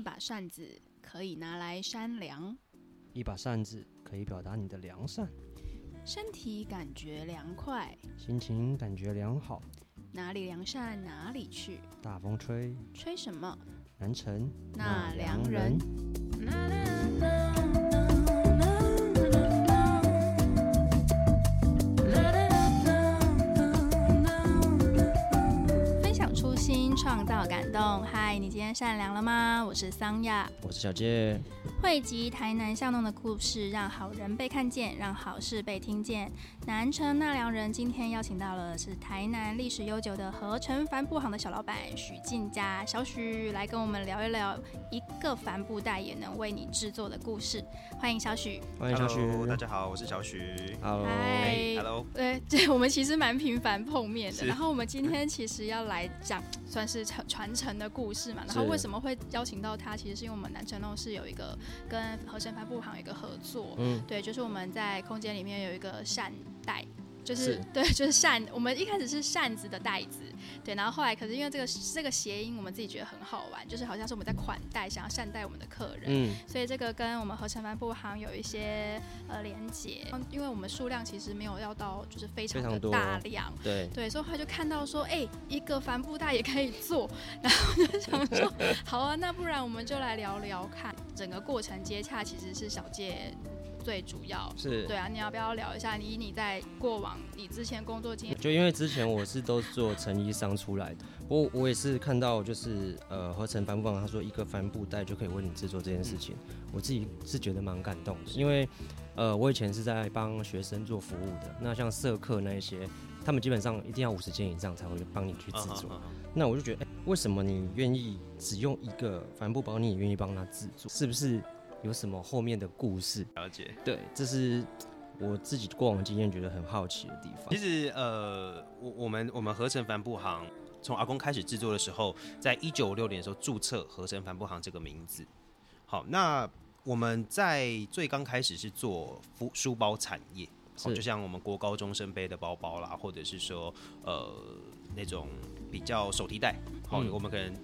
一把扇子可以拿来扇凉，一把扇子可以表达你的良善，身体感觉凉快，心情感觉良好。哪里良善哪里去，大风吹，吹什么？南城那良人。创造感动。嗨，你今天善良了吗？我是桑亚。我是小杰。汇集台南巷弄的故事，让好人被看见，让好事被听见。南城纳良人今天邀请到了是台南历史悠久的合成帆布行的小老板许进家小许，来跟我们聊一聊一个帆布袋也能为你制作的故事。欢迎小许。欢迎小许 Hello，大家好，我是小许。Hello，嗨 Hello，对，对，我们其实蛮频繁碰面的。然后我们今天其实要来讲算是传传承的故事嘛。然后为什么会邀请到他？其实是因为我们南城弄是有一个跟和盛帆布行有一个合作。嗯，对，就是我们在空间里面有一个扇袋，就是是对，就是扇。我们一开始是扇子的袋子，对，然后后来可是因为这个这个谐音，我们自己觉得很好玩，就是好像是我们在款待，想要善待我们的客人。嗯，所以这个跟我们合成帆布行有一些呃连结，嗯因为我们数量其实没有要到就是非常的大量，对，对，所以他就看到说，哎、一个帆布袋也可以做，然后就想说，好啊，那不然我们就来聊聊看，整个过程接洽其实是小介最主要。是。对啊，你要不要聊一下你你在过往你之前工作经验？就因为之前我是都做成衣商出来的，我我也是看到就是呃合成帆布行，他说一个帆布袋就可以为你制作这件事情，我自己是觉得蛮感动的，因为呃我以前是在帮学生做服务的，那像社课那一些，他们基本上一定要五十件以上才会帮你去制作，那我就觉得，哎、为什么你愿意只用一个帆布包，你也愿意帮他制作？是不是有什么后面的故事？了解。对，这是我自己过往经验觉得很好奇的地方其。实呃，我我们我们合成帆布行从阿公开始制作的时候，在一九五六年的时候注册合成帆布行这个名字。好，那我们在最刚开始是做书书包产业。就像我们国高中生背的包包啦，或者是说呃那种比较手提袋，好、嗯我们可能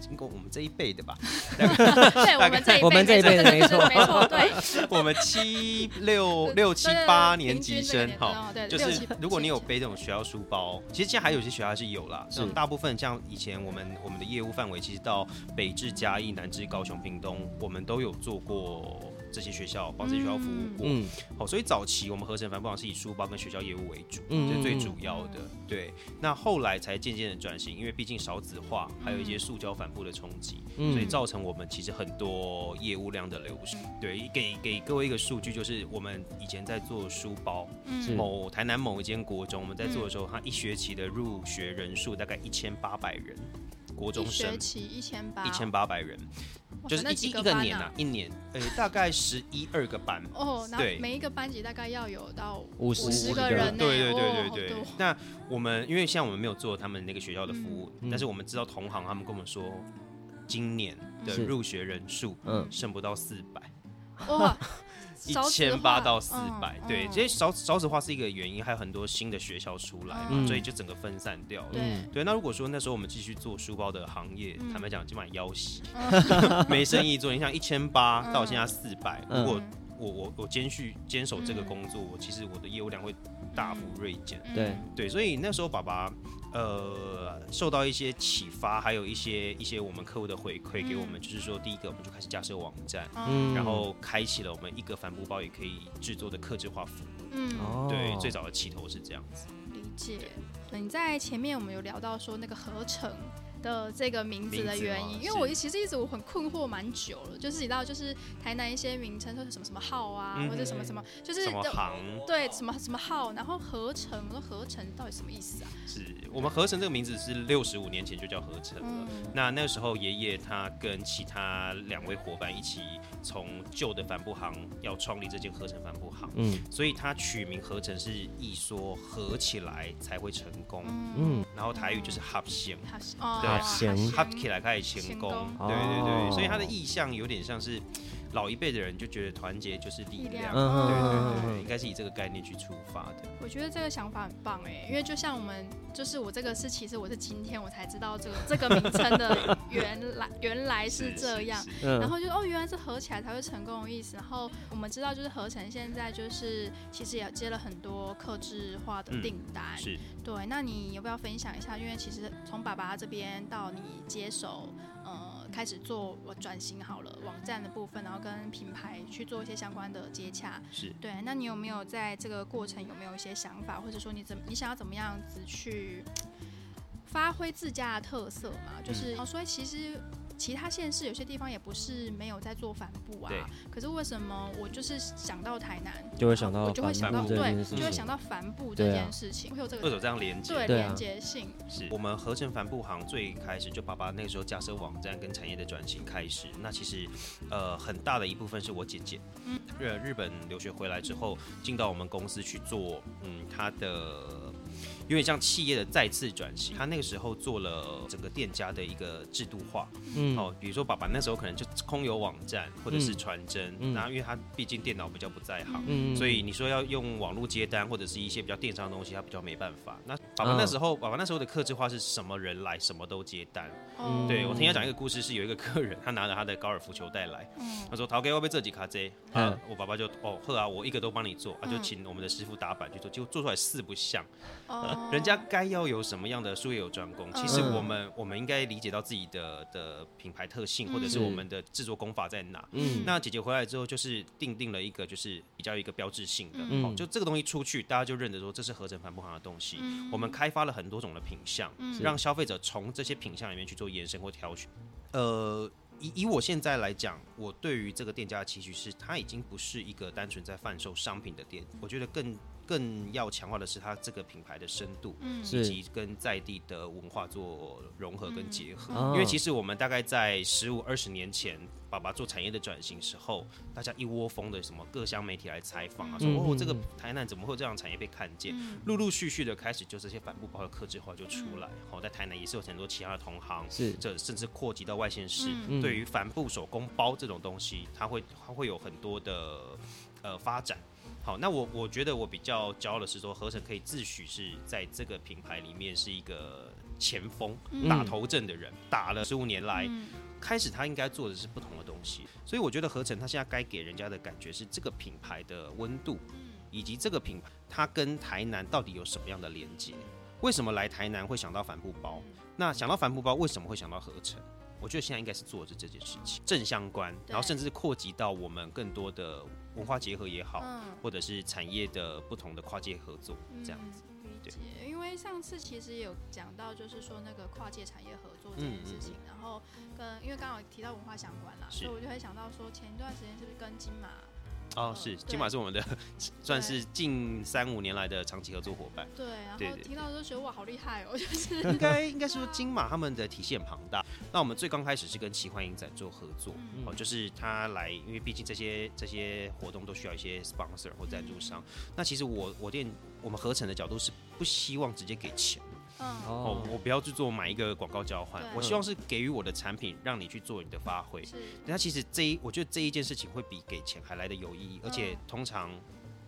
经过我们这一辈的吧，对，我们这一辈，我们这一辈的没没错。没错，对，我们七六六七八年级生哈，哦对就是如果你有背这种学校书包，其实现在还有些学校是有啦，是嗯大部分像以前我们我们的业务范围其实到北至嘉义、南至高雄、屏东，我们都有做过这些学校，帮这些学校服务过。嗯。好，所以早期我们合成帆布行是以书包跟学校业务为主，嗯这是最主要的。对，那后来才渐渐的转型，因为毕竟少子化，还有一些塑胶帆布的冲击，嗯。所以造成我们其实很多业务量的流失。对，给给各位一个数据，就是我们以前在做书包，是某台南某一间国中，我们在做的时候，它一学期的入学人数大概一千八百人，国中一学期一千八，一千八百人，就是一一个班啊个年啊，一年，呃，大概十一二个班。哦，然后对每一个班级大概要有到五十个个人呢，对对对哦对对。那我们因为像我们没有做他们那个学校的服务，嗯但是我们知道同行他们跟我们说，今年的入学人数嗯。剩不到四百，哇，一千八到四百、嗯对，嗯这些少少子化是一个原因，还有很多新的学校出来嘛，嗯所以就整个分散掉了。对，对，那如果说那时候我们继续做书包的行业，嗯坦白讲，基本上要死，没生意做。你像一千八到现在四百、嗯如果我我我坚续坚守这个工作，我其实我的业务量会大幅锐减。嗯对，对，所以那时候爸爸呃受到一些启发，还有一些一些我们客户的回馈给我们，就是说第一个我们就开始架设网站，嗯然后开启了我们一个帆布包也可以制作的客制化服务。嗯，哦对，最早的起头是这样子。理解。对，你在前面我们有聊到说那个合成。的这个名字的原因，因为我其实一直我很困惑蛮久了，就是你知道，就是台南一些名称，说是什么什么号啊，嗯或者什么什么，就是就什么行？对什么什么号，然后合成，我说合成到底什么意思啊？是我们合成这个名字是六十五年前就叫合成了。嗯。那那时候爷爷他跟其他两位伙伴一起从旧的帆布行要创立这间合成帆布行，嗯。所以他取名合成是一说合起来才会成功，嗯。然后台语就是合成。它是哦对合成合起来开始成功。对对对，哦。所以他的意象有点像是，老一辈的人就觉得团结就是力力量对对嗯对应该是以这个概念去出发的。我觉得这个想法很棒哎，因为就像我们，就是我这个是，其实我是今天我才知道这个这个名称的原来原来是这样，然后就哦原来是合起来才会成功的意思。然后我们知道就是合成现在就是其实也接了很多客制化的嗯订单，是对。那你要不要分享一下？因为其实从爸爸这边到你接手，呃，开始做我转型好了网站的部分，然后跟品牌去做一些相关的接洽，是，对，那你有没有在这个过程有没有一些想法，或者说你怎你想要怎么样子去发挥自家的特色嘛？就是、哦所以其实其他县市有些地方也不是没有在做帆布啊，可是为什么我就是想到台南，就会想到我就会想到帆布这对就会想到帆布这件事情，会有这二手个这样连接。对啊连接性，是我们合成帆布行最开始就爸爸那个时候架设网站跟产业的转型开始。那其实呃很大的一部分是我姐姐，嗯日日本留学回来之后进到我们公司去做，嗯，她的。有点像企业的再次转型，他那个时候做了整个店家的一个制度化，嗯哦，比如说爸爸那时候可能就空有网站或者是嗯传真，嗯然后因为他毕竟电脑比较不在行，嗯所以你说要用网络接单或者是一些比较电商的东西，他比较没办法。那爸爸嗯那时候，爸爸那时候的客制化是什么人来什么都接单。哦对我听他讲一个故事，是有一个客人，他拿着他的高尔夫球袋来，嗯他说：“陶给我被这几卡啊嗯。”我爸爸就哦呵啊，我一个都帮你做，啊就嗯请我们的师傅打板去做，结果做出来四不像。哦 人家该要有什么样的术业有专攻，其实嗯我们我们应该理解到自己的的品牌特性，嗯或者是我们的制作功法在哪。嗯那姐姐回来之后，就是定定了一个就是比较一个标志性的，嗯哦，就这个东西出去，大家就认得说这是合成帆布行的东西。嗯我们开发了很多种的品相，嗯让消费者从这些品相里面去做延伸或挑选。呃，以以我现在来讲，我对于这个店家的期许是，它已经不是一个单纯在贩售商品的店，我觉得更更要强化的是它这个品牌的深度，嗯以及跟在地的文化做融合跟结合。哦因为其实我们大概在十五二十年前，爸爸做产业的转型时候，大家一窝蜂的什么各乡媒体来采访啊，说嗯哦这个嗯台南怎么会有这样产业被看见？嗯陆陆续续的开始就这些帆布包的客制化就出来，好、在台南也是有很多其他的同行，是这甚至扩及到外县市，嗯对于帆布手工包这种东西，它会它会有很多的呃发展。好，那我我觉得我比较骄傲的是说，合成可以自诩是在这个品牌里面是一个前锋、嗯打头阵的人，打了十五年来，嗯开始他应该做的是不同的东西，所以我觉得合成他现在该给人家的感觉是这个品牌的温度，以及这个品牌它跟台南到底有什么样的连接？为什么来台南会想到帆布包？那想到帆布包，为什么会想到合成？我觉得现在应该是做着这件事情，正相关，然后甚至扩及到我们更多的文化结合也好，嗯。或者是产业的不同的跨界合作，这样子。嗯理解，因为上次其实有讲到，就是说那个跨界产业合作这件事情，然后跟因为刚好提到文化相关啦，所以我就会想到说，前一段时间是不是跟金马哦，嗯是，金马是我们的 算是近三五年来的长期合作伙伴。对，然后听到都觉得哇，好厉害哦，就是。应该应该说金马他们的体系很庞大。那我们最刚开始是跟奇幻影展做合作，嗯。哦，就是他来，因为毕竟这些这些活动都需要一些 sponsor 或赞助商。那其实我我店我们合成的角度是不希望直接给钱嗯哦，我不要去做买一个广告交换，我希望是给予我的产品，让你去做你的发挥。是那其实这一我觉得这一件事情会比给钱还来的有意义，而且通常。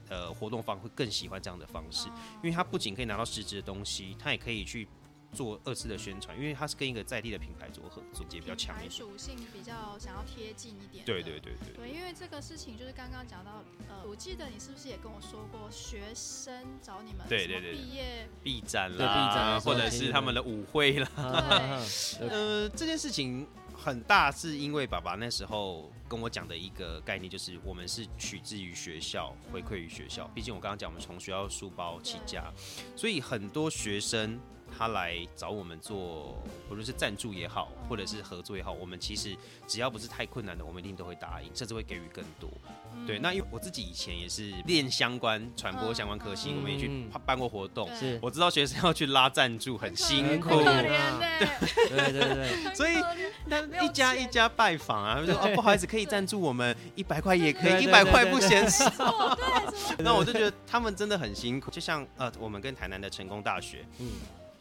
呃，活动方会更喜欢这样的方式，哦因为他不仅可以拿到实质的东西，他也可以去做二次的宣传，因为它是跟一个在地的品牌做合作，也比较强一点。品牌属性比较想要贴近一点，对对。对对，对，因为这个事情就是刚刚讲到，呃，我记得你是不是也跟我说过，学生找你们对对对毕业对 B 啦，站或者是他们的舞会啦。对 呃，这件事情很大，是因为爸爸那时候跟我讲的一个概念，就是我们是取之于学校，回馈于学校。毕竟我刚刚讲，我们从学校书包起家，所以很多学生他来找我们做，无论是赞助也好，或者是合作也好，我们其实只要不是太困难的，我们一定都会答应，甚至会给予更多。对，那因为我自己以前也是练相关传播相关科系，嗯我们也去嗯办过活动。是，我知道学生要去拉赞助很辛苦，对。对对，所以那一家一家拜访啊，他们说哦不好意思，可以赞助我们一百块也可以，一百块不嫌少。那我就觉得他们真的很辛苦，就像呃我们跟台南的成功大学，嗯，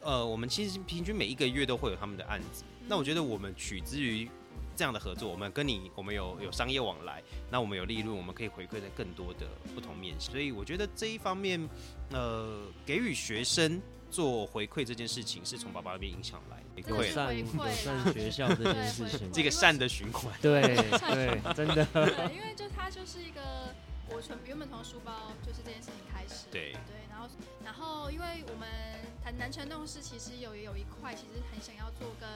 呃我们其实平均每一个月都会有他们的案子。那我觉得我们取之于这样的合作，我们跟你我们有有商业往来，那我们有利润，我们可以回馈在更多的不同面向。所以我觉得这一方面，呃，给予学生做回馈这件事情，是从爸爸那边影响来的，回馈回馈友善友善学校这件事情，这个善的循环。对 对，真的，对，因为就他就是一个，我从原本从书包就是这件事情开始，对。对，然后然后因为我们谈南城弄事，其实有也有一块，其实很想要做跟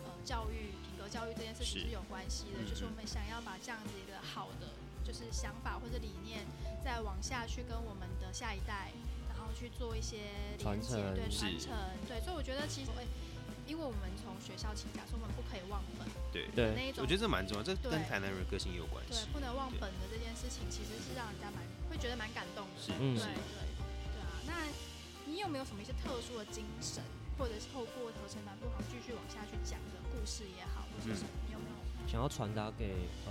呃教育品格教育这件事情是。是有关系的，嗯就是我们想要把这样子一个好的就是想法或者理念，再往下去跟我们的下一代，去做一些连接，传承对传承，对，所以我觉得其实，哎因为我们从学校起家，所以我们不可以忘本对，对那一种我觉得这蛮重要，这跟台南人个性也有关系对。，不能忘本的这件事情，其实是让人家蛮会觉得蛮感动的。是嗯对对对啊。那你有没有什么一些特殊的精神，或者是透过合成南部好继续往下去讲的故事也好，或者是什么？你有没有想要传达给呃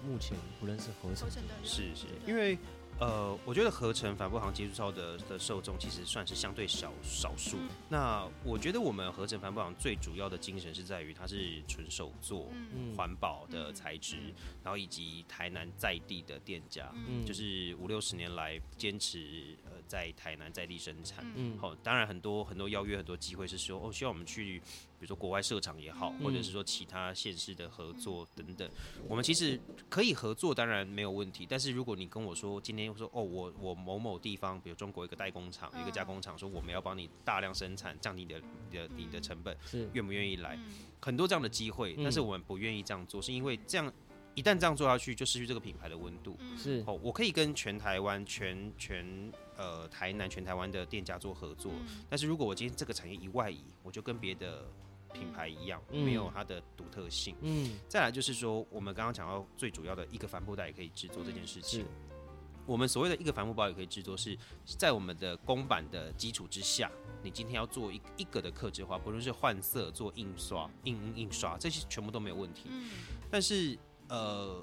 目前不认识合成合成的人？是是，因为呃，我觉得合成帆布行接触到的的受众其实算是相对少少数。嗯那我觉得我们合成帆布行最主要的精神是在于它是纯手做、环保的嗯材质，嗯然后以及台南在地的店家，嗯就是五六十年来坚持呃在台南在地生产。好、当然很多很多邀约，很多机会是说哦，希望我们去，比如说国外设厂也好，嗯或者是说其他县市的合作等等。我们其实可以合作，当然没有问题。但是如果你跟我说今天说哦，我我某某地方，比如中国一个代工厂、嗯一个加工厂，说我们要帮你大量生产，降低你的你的你的成本，是愿不愿意来？嗯很多这样的机会，嗯但是我们不愿意这样做，是因为这样一旦这样做下去，就失去这个品牌的温度。嗯是哦，我可以跟全台湾、全全呃台南、全台湾的店家做合作，嗯但是如果我今天这个产业一外移，我就跟别的品牌一样，嗯没有它的独特性。嗯再来就是说，我们刚刚讲到最主要的一个帆布袋也可以制作这件事情是。我们所谓的一个帆布包也可以制作，是在我们的公版的基础之下，你今天要做一一个的克制化，不论是换色、做印刷、印印印刷，这些全部都没有问题。嗯但是呃，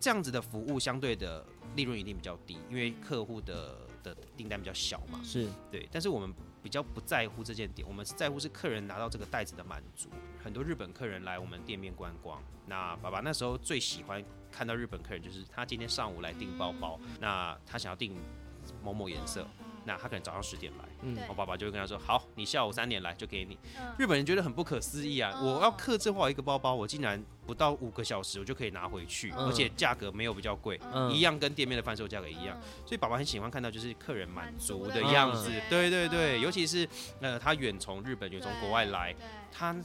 这样子的服务相对的利润一定比较低，因为客户的的订单比较小嘛。是对，但是我们比较不在乎这件点，我们是在乎是客人拿到这个袋子的满足。很多日本客人来我们店面观光，那爸爸那时候最喜欢看到日本客人，就是他今天上午来订包包，那他想要订某某颜色，那他可能早上十点来，嗯。我爸爸就会跟他说：“好，你下午三点来就给你。”嗯。日本人觉得很不可思议啊！嗯。我要刻制化一个包包，我竟然不到五个小时我就可以拿回去，嗯。而且价格没有比较贵，嗯。一样跟店面的贩售价格一样。嗯。所以爸爸很喜欢看到就是客人满足的样子。对对对，嗯。尤其是呃他远从日本远从国外来，他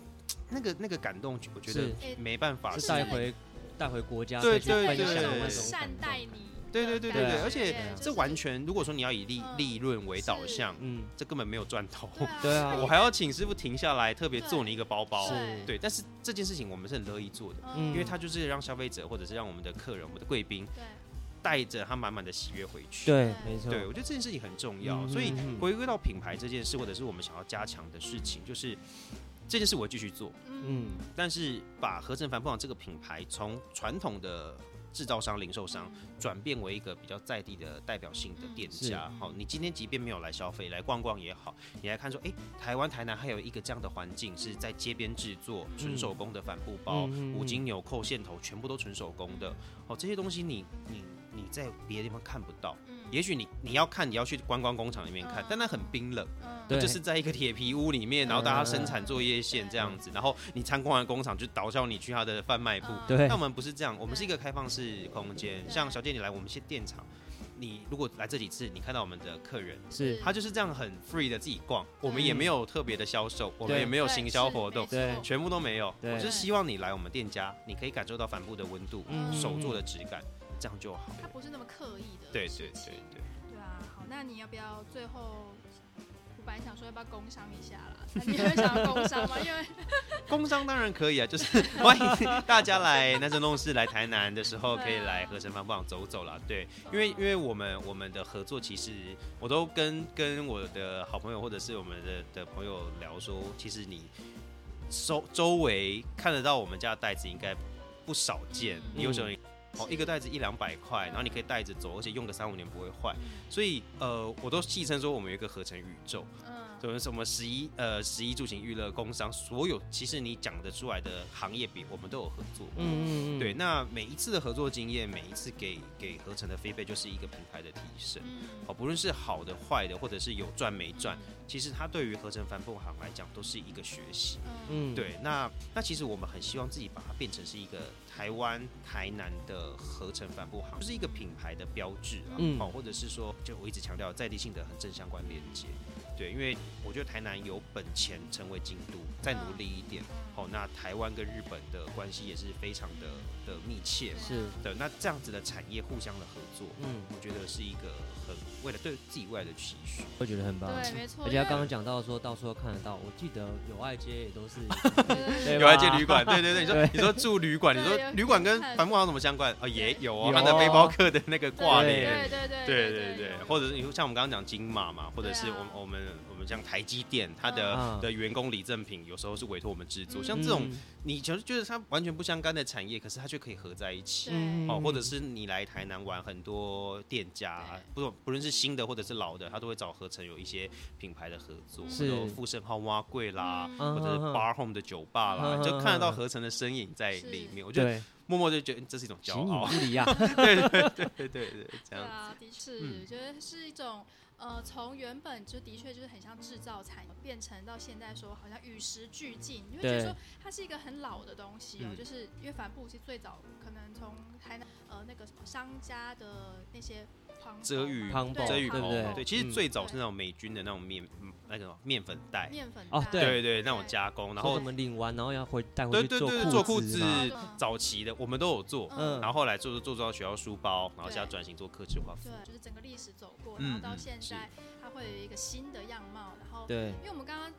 那个那个感动，我觉得没办法带回带回国家对对对分享有一种那种善待你，对对对对对，啊而且这完全如果说你要以利嗯。利润为导向，嗯。这根本没有赚头。对啊。我还要请师傅停下来特别做你一个包包，对，但是这件事情我们是很乐意做的。嗯。因为它就是让消费者或者是让我们的客人、我们的贵宾带着他满满的喜悦回去。对对。没错对，我觉得这件事情很重要。嗯。所以回归到品牌这件事，或者是我们想要加强的事情，就是这件事我会继续做，嗯。但是把合成帆布网这个品牌从传统的制造商、零售商转变为一个比较在地的代表性的店家。好，你今天即便没有来消费，来逛逛也好，你来看说，哎、台湾台南还有一个这样的环境，是在街边制作纯手工的帆布包，五金纽扣、线头全部都纯手工的。哦，这些东西你你你在别的地方看不到。嗯。也许你你要看，你要去观光工厂里面看嗯，但那很冰冷，嗯。对。就是在一个铁皮屋里面，然后大家生产作业线这样子，然后你参观完工厂就导向你去他的贩卖部。嗯。对。但我们不是这样，我们是一个开放式空间。像小姐你来我们现店场，你如果来这几次，你看到我们的客人，是。他就是这样很 free 的自己逛，我们也没有特别的销售，我们也没有行销活动，对全部都没有。我就是希望你来我们店家，你可以感受到帆布的温度，嗯。手做的质感，这样就好。他不是那么刻意的对对对对。对啊，好，那你要不要最后？我本来想说要不要工商一下啦，那你会想要工商吗？因为 工商当然可以啊，就是欢迎大家来南城弄市来台南的时候，可以来合成帆布网走走啦。对，因为因为我们我们的合作，其实我都跟跟我的好朋友或者是我们的的朋友聊说，其实你周周围看得到我们家的袋子应该不少见，嗯你有时候你哦，一个袋子一两百块，然后你可以带着走，而且用个三五年不会坏。所以呃，我都戏称说我们有一个合成宇宙。嗯，对，什么十一呃十一住行娱乐工商，所有其实你讲得出来的行业比我们都有合作。嗯嗯嗯，对，那每一次的合作经验，每一次给给合成的飞贝就是一个品牌的提升。嗯哦，不论是好的、坏的，或者是有赚没赚，其实它对于合成帆布行来讲都是一个学习。嗯嗯，对，那那其实我们很希望自己把它变成是一个台湾台南的合成帆布行，就是一个品牌的标志啊。嗯好，或者是说，就我一直强调在地性的很正相关连接。对，因为我觉得台南有本钱成为京都，再努力一点。哦，那台湾跟日本的关系也是非常的的密切嘛。是，的，那这样子的产业互相的合作，嗯，我觉得是一个很为了对自己未来的期许。我觉得很棒。对，没错。而且他刚刚讲到说到处都看得到，我记得友爱街也都是 对对对对有爱街旅馆，对对对，你说你说住旅馆，你说旅馆跟繁木行有什么相关？哦，也有哦，有他的背包客的那个挂对帘，对对对对对对对，或者是像我们刚刚讲金马嘛，或者是我们我们我们像台积电，它的嗯的员工礼赠品有时候是委托我们制作，像这种嗯你就是觉得它完全不相干的产业，可是它却可以合在一起。哦，或者是你来台南玩，很多店家，不不论是新的或者是老的，他都会找合成有一些品牌的合作，是。有富盛号蛙柜啦，嗯。或者是 Bar Home 的酒吧啦，嗯就看得到合成的身影在里面。我觉得，默默就觉得这是一种骄傲，不离啊。对对对对对对，这样对啊，的确，嗯。我觉得是一种呃，从原本就的确就是很像制造产业，变成到现在说好像与时俱进，你会觉得说它是一个很老的东西哦、嗯。就是因为帆布其实最早可能从台南呃那个什么商家的那些汤遮雨遮雨对不对对，其实嗯最早是那种美军的那种面嗯那个面粉袋，面粉哦袋对对，那种加工，然后我们领完，然后要回带回去对对对，做裤子早期的我们都有做，嗯然后后来做做做到学校书包，然后现在转型做客制化服对，就是整个历史走过，嗯然后到现在它会有一个新的样貌，然后对，因为我们刚刚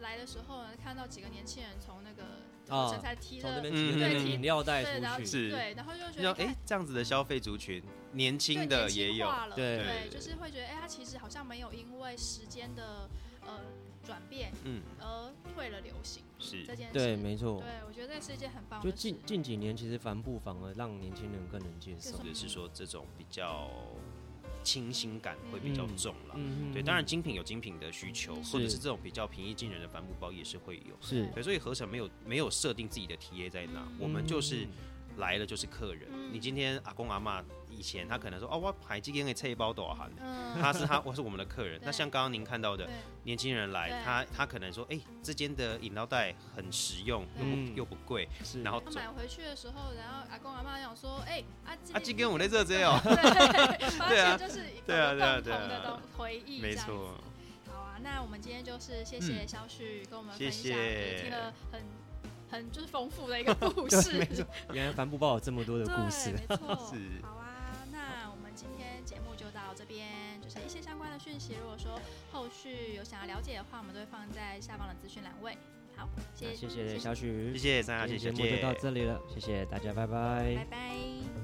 来的时候呢，看到几个年轻人从那个啊身材提了从这边嗯提那个对饮料袋出去，对，然后就觉得哎这样子的消费族群，年轻的也有，对对，就是会觉得哎，他其实好像没有因为时间的呃转变嗯，而退了流行是这件事。对，没错。对，我觉得这是一件很棒就的事。近近几年，其实帆布反而让年轻人更能接受更。或者是说这种比较清新感会比较重了。嗯对，当然精品有精品的需求，或者是这种比较平易近人的帆布包也是会有。是对，所以合成没有没有设定自己的 TA 在哪，我们就是来了就是客人。嗯你今天阿公阿妈以前他可能说哦，我排几间给菜包多少行，嗯，他是他我是我们的客人。那像刚刚您看到的年轻人来，他他可能说，哎，这间的饮料袋很实用，又不嗯。又不贵，是，然后他买回去的时候，然后阿公阿妈想说，哎，啊，啊，这间我在这这哦，对，对啊。现就是一对啊个对啊。对啊共同的东回忆，没错。好啊，那我们今天就是谢谢嗯。小许跟我们谢分享，也谢听了很很就是丰富的一个故，事。没错，原来帆布包有这么多的故事，。没错。是。好啊，这边，就是一些相关的讯息。如果说后续有想要了解的话，我们都会放在下方的资讯栏位。好，谢谢谢谢小许，谢谢三亚，谢谢节目就到这里了，谢谢大家，拜拜拜拜。